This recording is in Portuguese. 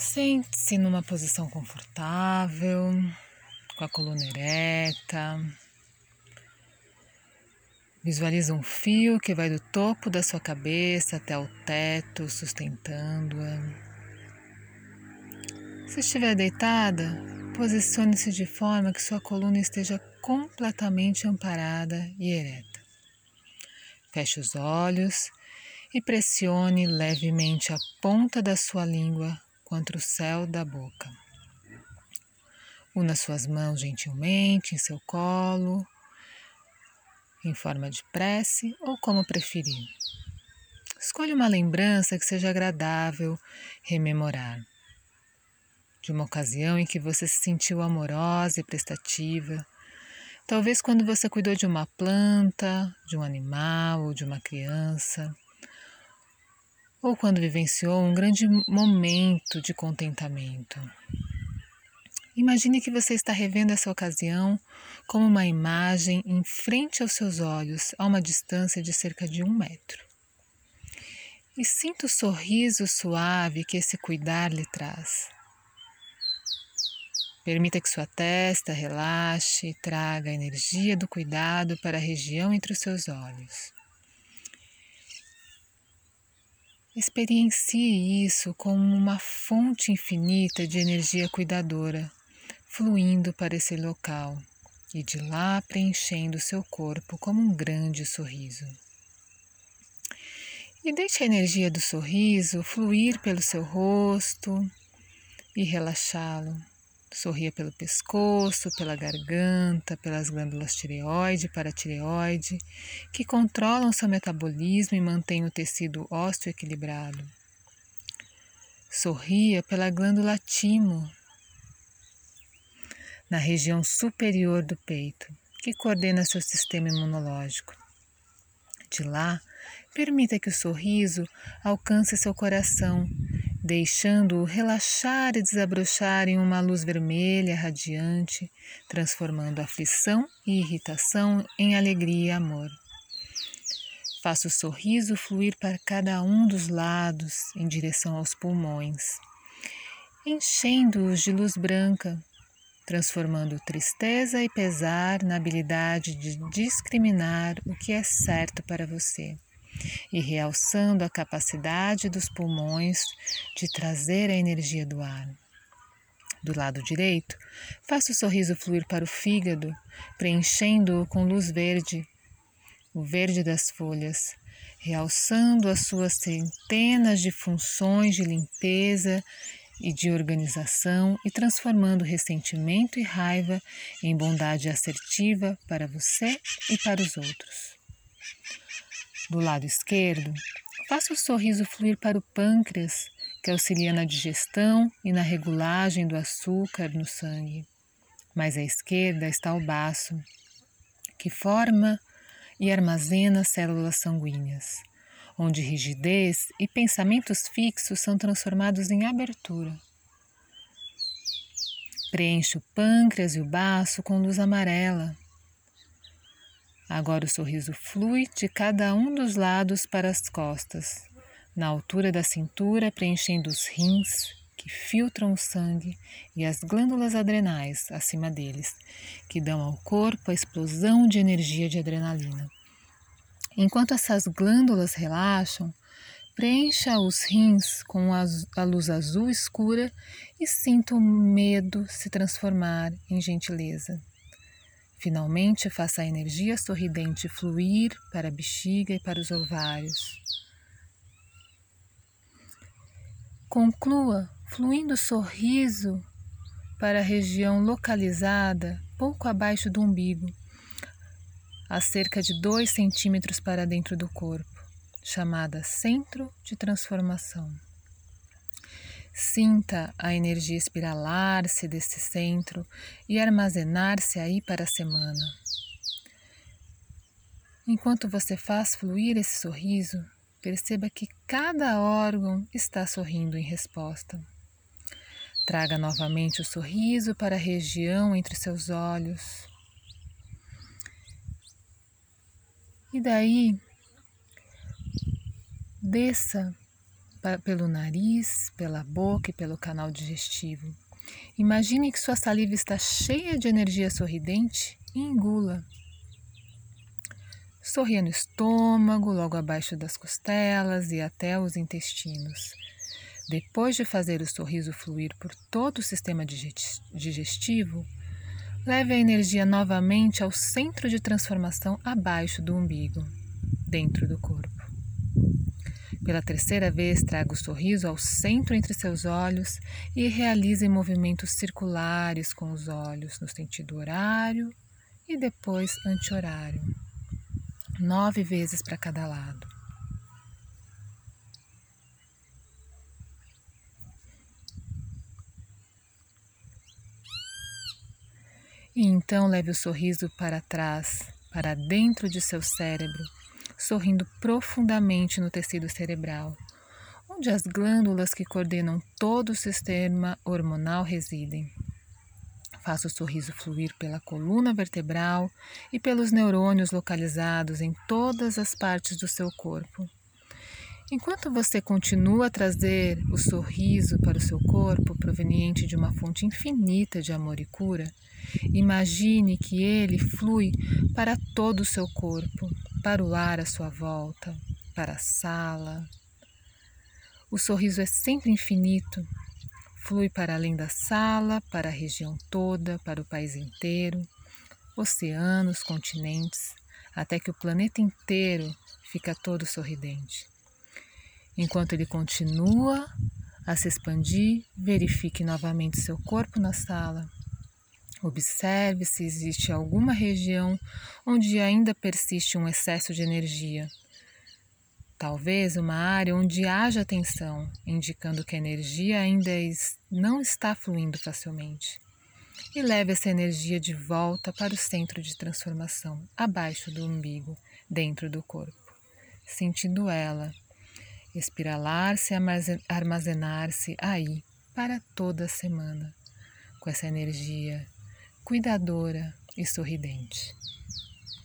Sente-se numa posição confortável, com a coluna ereta. Visualiza um fio que vai do topo da sua cabeça até o teto, sustentando-a. Se estiver deitada, posicione-se de forma que sua coluna esteja completamente amparada e ereta. Feche os olhos e pressione levemente a ponta da sua língua contra o céu da boca. Una suas mãos gentilmente em seu colo, em forma de prece ou como preferir. Escolha uma lembrança que seja agradável rememorar. De uma ocasião em que você se sentiu amorosa e prestativa, talvez quando você cuidou de uma planta, de um animal ou de uma criança ou quando vivenciou um grande momento de contentamento. Imagine que você está revendo essa ocasião como uma imagem em frente aos seus olhos, a uma distância de cerca de um metro. E sinta o sorriso suave que esse cuidar lhe traz. Permita que sua testa relaxe e traga a energia do cuidado para a região entre os seus olhos. Experiencie isso como uma fonte infinita de energia cuidadora, fluindo para esse local e de lá preenchendo seu corpo como um grande sorriso. E deixe a energia do sorriso fluir pelo seu rosto e relaxá-lo. Sorria pelo pescoço, pela garganta, pelas glândulas tireoide e paratireoide, que controlam seu metabolismo e mantêm o tecido ósseo equilibrado. Sorria pela glândula timo, na região superior do peito, que coordena seu sistema imunológico. De lá, permita que o sorriso alcance seu coração deixando-o relaxar e desabrochar em uma luz vermelha radiante, transformando aflição e irritação em alegria e amor. Faça o sorriso fluir para cada um dos lados em direção aos pulmões, enchendo-os de luz branca, transformando tristeza e pesar na habilidade de discriminar o que é certo para você e realçando a capacidade dos pulmões de trazer a energia do ar. Do lado direito, faça o sorriso fluir para o fígado, preenchendo-o com luz verde, o verde das folhas, realçando as suas centenas de funções de limpeza e de organização e transformando ressentimento e raiva em bondade assertiva para você e para os outros. Do lado esquerdo, faça o sorriso fluir para o pâncreas, que auxilia na digestão e na regulagem do açúcar no sangue. Mais à esquerda está o baço, que forma e armazena células sanguíneas, onde rigidez e pensamentos fixos são transformados em abertura. Preenche o pâncreas e o baço com luz amarela, Agora o sorriso flui de cada um dos lados para as costas, na altura da cintura, preenchendo os rins que filtram o sangue e as glândulas adrenais acima deles, que dão ao corpo a explosão de energia de adrenalina. Enquanto essas glândulas relaxam, preencha os rins com a luz azul escura e sinta o medo se transformar em gentileza. Finalmente, faça a energia sorridente fluir para a bexiga e para os ovários. Conclua fluindo sorriso para a região localizada pouco abaixo do umbigo, a cerca de 2 centímetros para dentro do corpo, chamada centro de transformação. Sinta a energia espiralar-se desse centro e armazenar-se aí para a semana. Enquanto você faz fluir esse sorriso, perceba que cada órgão está sorrindo em resposta. Traga novamente o sorriso para a região entre seus olhos. E daí, desça pelo nariz, pela boca e pelo canal digestivo. Imagine que sua saliva está cheia de energia sorridente e engula. Sorria no estômago, logo abaixo das costelas e até os intestinos. Depois de fazer o sorriso fluir por todo o sistema digestivo, leve a energia novamente ao centro de transformação abaixo do umbigo, dentro do corpo. Pela terceira vez, traga o sorriso ao centro entre seus olhos e realize movimentos circulares com os olhos no sentido horário e depois anti-horário. Nove vezes para cada lado. E então leve o sorriso para trás, para dentro de seu cérebro sorrindo profundamente no tecido cerebral, onde as glândulas que coordenam todo o sistema hormonal residem. Faça o sorriso fluir pela coluna vertebral e pelos neurônios localizados em todas as partes do seu corpo. Enquanto você continua a trazer o sorriso para o seu corpo, proveniente de uma fonte infinita de amor e cura, imagine que ele flui para todo o seu corpo, para o ar à sua volta, para a sala. O sorriso é sempre infinito, flui para além da sala, para a região toda, para o país inteiro, oceanos, continentes, até que o planeta inteiro fica todo sorridente. Enquanto ele continua a se expandir, verifique novamente seu corpo na sala Observe se existe alguma região onde ainda persiste um excesso de energia. Talvez uma área onde haja tensão, indicando que a energia ainda não está fluindo facilmente. E leve essa energia de volta para o centro de transformação, abaixo do umbigo, dentro do corpo, sentindo ela espiralar-se armazenar-se aí para toda a semana, com essa energia cuidadora e sorridente.